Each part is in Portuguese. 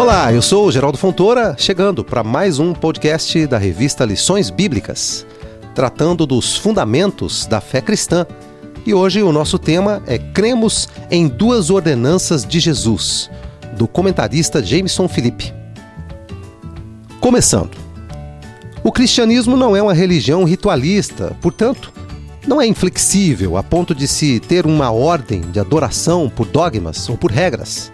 Olá, eu sou Geraldo Fontoura, chegando para mais um podcast da revista Lições Bíblicas, tratando dos fundamentos da fé cristã. E hoje o nosso tema é Cremos em duas ordenanças de Jesus, do comentarista Jameson Philippe. Começando. O cristianismo não é uma religião ritualista, portanto, não é inflexível a ponto de se ter uma ordem de adoração por dogmas ou por regras.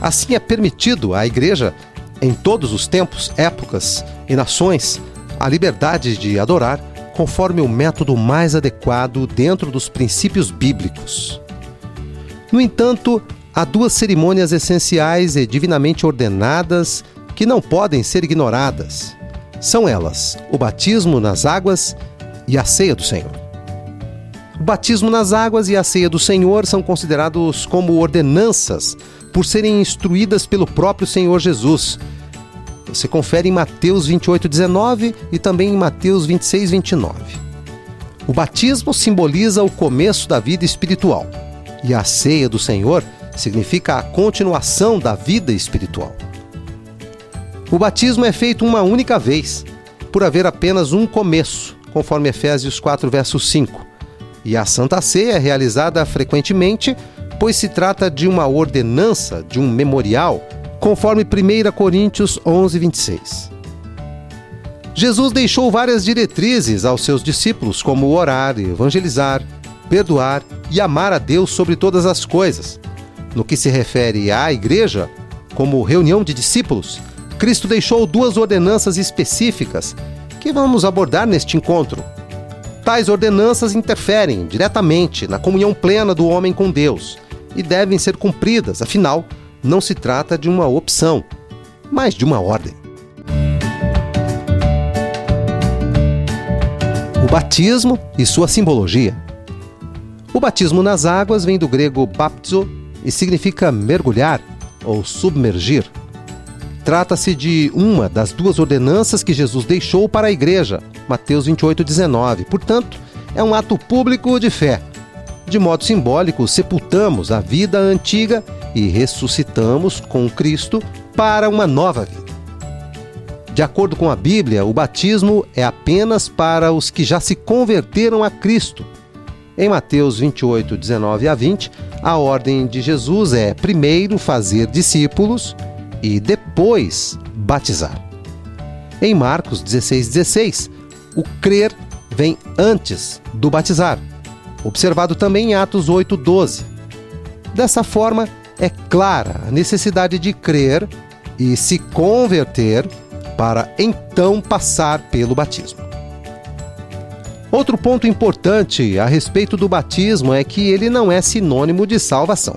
Assim é permitido à Igreja, em todos os tempos, épocas e nações, a liberdade de adorar conforme o método mais adequado dentro dos princípios bíblicos. No entanto, há duas cerimônias essenciais e divinamente ordenadas que não podem ser ignoradas. São elas o batismo nas águas e a ceia do Senhor. O batismo nas águas e a ceia do Senhor são considerados como ordenanças por serem instruídas pelo próprio Senhor Jesus. Você confere em Mateus 28, 19 e também em Mateus 26, 29. O batismo simboliza o começo da vida espiritual e a ceia do Senhor significa a continuação da vida espiritual. O batismo é feito uma única vez, por haver apenas um começo, conforme Efésios 4, verso 5. E a Santa Ceia é realizada frequentemente pois se trata de uma ordenança, de um memorial, conforme 1 Coríntios 11, 26. Jesus deixou várias diretrizes aos seus discípulos, como orar, evangelizar, perdoar e amar a Deus sobre todas as coisas. No que se refere à igreja, como reunião de discípulos, Cristo deixou duas ordenanças específicas que vamos abordar neste encontro. Tais ordenanças interferem diretamente na comunhão plena do homem com Deus e devem ser cumpridas, afinal, não se trata de uma opção, mas de uma ordem. O batismo e sua simbologia. O batismo nas águas vem do grego baptizo e significa mergulhar ou submergir. Trata-se de uma das duas ordenanças que Jesus deixou para a igreja, Mateus 28:19. Portanto, é um ato público de fé de modo simbólico, sepultamos a vida antiga e ressuscitamos com Cristo para uma nova vida. De acordo com a Bíblia, o batismo é apenas para os que já se converteram a Cristo. Em Mateus 28, 19 a 20, a ordem de Jesus é primeiro fazer discípulos e depois batizar. Em Marcos 16, 16, o crer vem antes do batizar observado também em Atos 8:12. Dessa forma, é clara a necessidade de crer e se converter para então passar pelo batismo. Outro ponto importante a respeito do batismo é que ele não é sinônimo de salvação.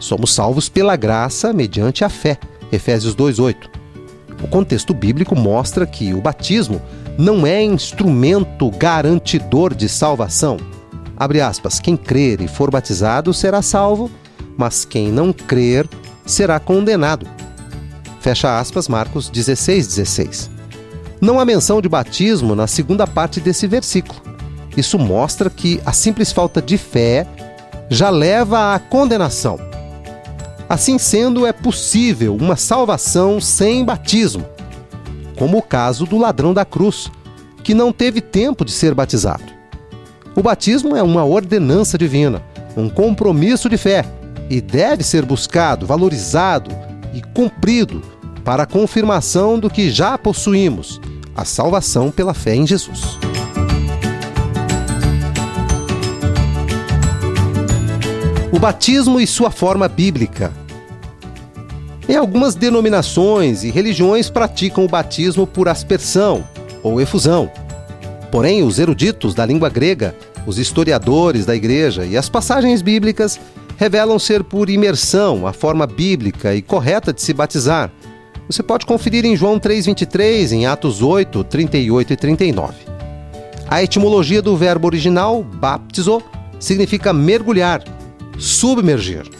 Somos salvos pela graça mediante a fé. Efésios 2:8. O contexto bíblico mostra que o batismo não é instrumento garantidor de salvação, Abre aspas, quem crer e for batizado será salvo, mas quem não crer será condenado. Fecha aspas, Marcos 16, 16. Não há menção de batismo na segunda parte desse versículo. Isso mostra que a simples falta de fé já leva à condenação. Assim sendo, é possível uma salvação sem batismo, como o caso do ladrão da cruz, que não teve tempo de ser batizado. O batismo é uma ordenança divina, um compromisso de fé e deve ser buscado, valorizado e cumprido para a confirmação do que já possuímos, a salvação pela fé em Jesus. O batismo e sua forma bíblica. Em algumas denominações e religiões praticam o batismo por aspersão ou efusão. Porém, os eruditos da língua grega, os historiadores da igreja e as passagens bíblicas revelam ser por imersão a forma bíblica e correta de se batizar. Você pode conferir em João 3,23, em Atos 8, 38 e 39. A etimologia do verbo original, baptizo, significa mergulhar, submergir.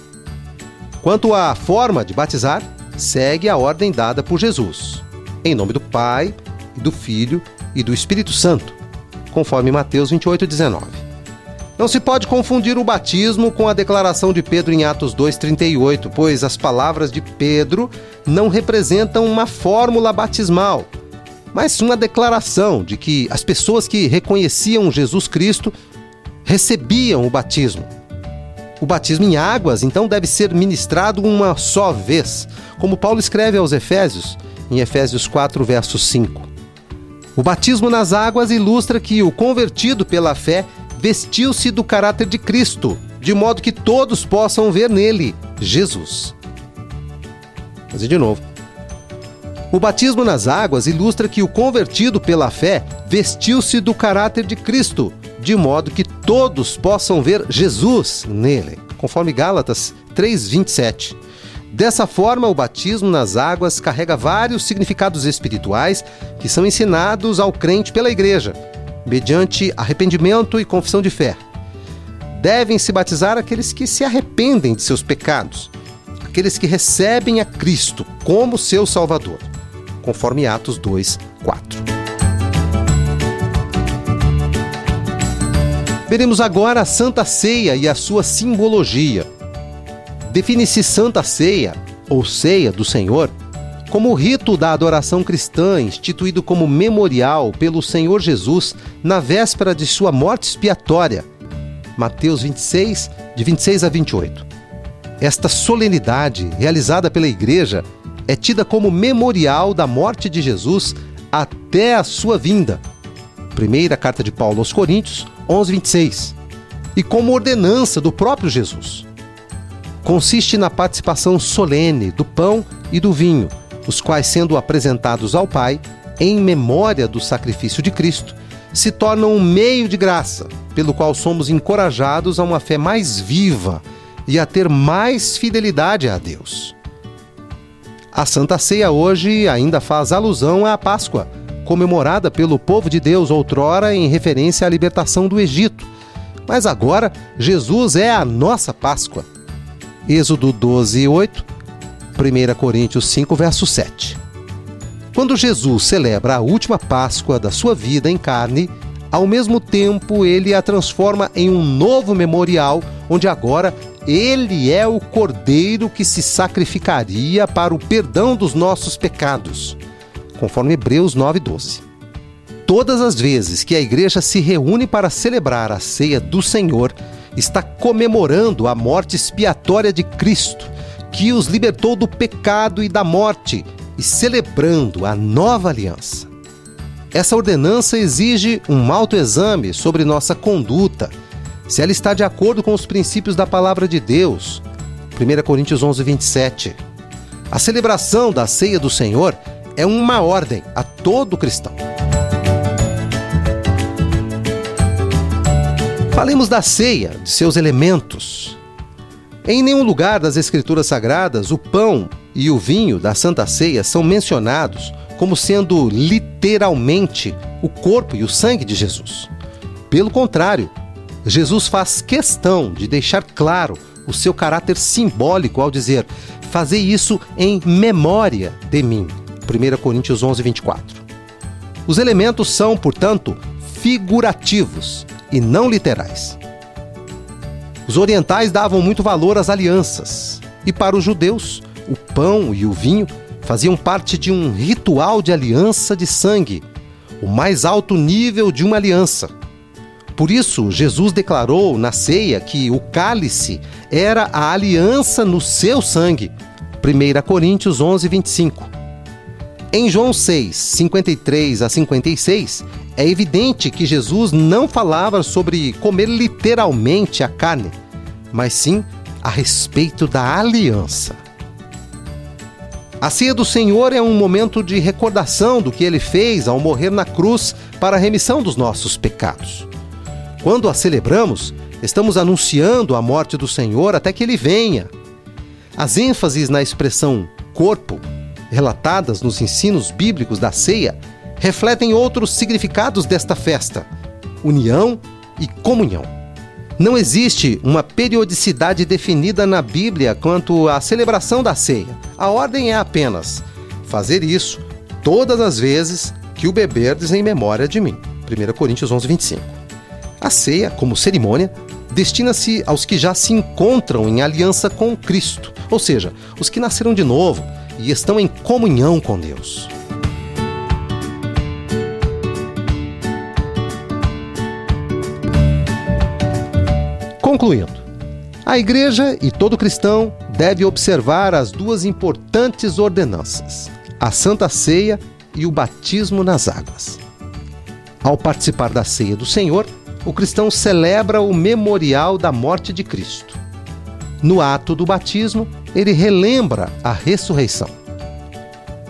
Quanto à forma de batizar, segue a ordem dada por Jesus. Em nome do Pai, e do Filho e do Espírito Santo conforme Mateus 28, 19. Não se pode confundir o batismo com a declaração de Pedro em Atos 2,38, pois as palavras de Pedro não representam uma fórmula batismal, mas uma declaração de que as pessoas que reconheciam Jesus Cristo recebiam o batismo. O batismo em águas, então, deve ser ministrado uma só vez, como Paulo escreve aos Efésios, em Efésios 4, verso 5. O batismo nas águas ilustra que o convertido pela fé vestiu-se do caráter de Cristo, de modo que todos possam ver nele Jesus. Mas de novo. O batismo nas águas ilustra que o convertido pela fé vestiu-se do caráter de Cristo, de modo que todos possam ver Jesus nele, conforme Gálatas 3:27. Dessa forma, o batismo nas águas carrega vários significados espirituais que são ensinados ao crente pela igreja, mediante arrependimento e confissão de fé. Devem se batizar aqueles que se arrependem de seus pecados, aqueles que recebem a Cristo como seu Salvador, conforme Atos 2, 4. Veremos agora a Santa Ceia e a sua simbologia. Define-se Santa Ceia, ou Ceia do Senhor, como o rito da adoração cristã instituído como memorial pelo Senhor Jesus na véspera de sua morte expiatória. Mateus 26, de 26 a 28. Esta solenidade, realizada pela Igreja, é tida como memorial da morte de Jesus até a sua vinda. Primeira carta de Paulo aos Coríntios, 11, 26. E como ordenança do próprio Jesus. Consiste na participação solene do pão e do vinho, os quais, sendo apresentados ao Pai, em memória do sacrifício de Cristo, se tornam um meio de graça, pelo qual somos encorajados a uma fé mais viva e a ter mais fidelidade a Deus. A Santa Ceia hoje ainda faz alusão à Páscoa, comemorada pelo povo de Deus outrora em referência à libertação do Egito. Mas agora, Jesus é a nossa Páscoa. Êxodo 12, 8 1 Coríntios 5, verso 7. Quando Jesus celebra a última Páscoa da sua vida em carne, ao mesmo tempo ele a transforma em um novo memorial, onde agora ele é o cordeiro que se sacrificaria para o perdão dos nossos pecados, conforme Hebreus 9:12. Todas as vezes que a igreja se reúne para celebrar a ceia do Senhor, está comemorando a morte expiatória de Cristo que os libertou do pecado e da morte e celebrando a nova aliança. Essa ordenança exige um autoexame sobre nossa conduta, se ela está de acordo com os princípios da palavra de Deus. 1 Coríntios 11, 27. A celebração da ceia do Senhor é uma ordem a todo cristão. Falemos da ceia, de seus elementos. Em nenhum lugar das Escrituras Sagradas o pão e o vinho da Santa Ceia são mencionados como sendo literalmente o corpo e o sangue de Jesus. Pelo contrário, Jesus faz questão de deixar claro o seu caráter simbólico ao dizer: Fazei isso em memória de mim. 1 Coríntios 11, 24. Os elementos são, portanto, figurativos e não literais. Os orientais davam muito valor às alianças, e para os judeus, o pão e o vinho faziam parte de um ritual de aliança de sangue, o mais alto nível de uma aliança. Por isso, Jesus declarou na ceia que o cálice era a aliança no seu sangue. 1 Coríntios 11, 25. Em João 6, 53 a 56, é evidente que Jesus não falava sobre comer literalmente a carne, mas sim a respeito da aliança. A ceia do Senhor é um momento de recordação do que ele fez ao morrer na cruz para a remissão dos nossos pecados. Quando a celebramos, estamos anunciando a morte do Senhor até que ele venha. As ênfases na expressão corpo, relatadas nos ensinos bíblicos da ceia, refletem outros significados desta festa: união e comunhão. Não existe uma periodicidade definida na Bíblia quanto à celebração da ceia. A ordem é apenas fazer isso todas as vezes que o beberdes em memória de mim. 1 Coríntios 11, 25. A ceia, como cerimônia, destina-se aos que já se encontram em aliança com Cristo, ou seja, os que nasceram de novo e estão em comunhão com Deus. Concluindo, a igreja e todo cristão deve observar as duas importantes ordenanças: a Santa Ceia e o batismo nas águas. Ao participar da ceia do Senhor, o cristão celebra o memorial da morte de Cristo. No ato do batismo, ele relembra a ressurreição.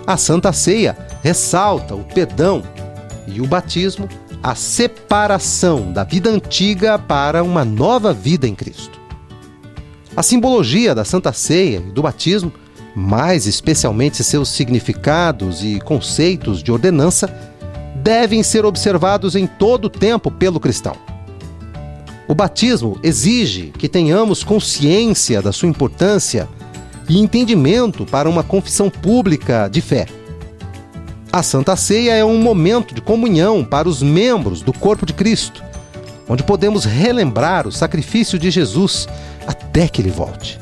A Santa Ceia ressalta o perdão e o batismo a separação da vida antiga para uma nova vida em Cristo. A simbologia da Santa Ceia e do batismo, mais especialmente seus significados e conceitos de ordenança, devem ser observados em todo o tempo pelo cristão. O batismo exige que tenhamos consciência da sua importância e entendimento para uma confissão pública de fé. A Santa Ceia é um momento de comunhão para os membros do corpo de Cristo, onde podemos relembrar o sacrifício de Jesus até que ele volte.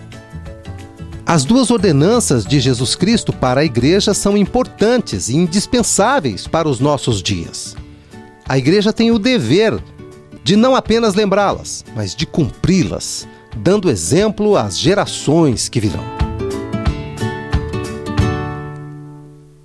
As duas ordenanças de Jesus Cristo para a igreja são importantes e indispensáveis para os nossos dias. A igreja tem o dever de não apenas lembrá-las, mas de cumpri-las, dando exemplo às gerações que virão.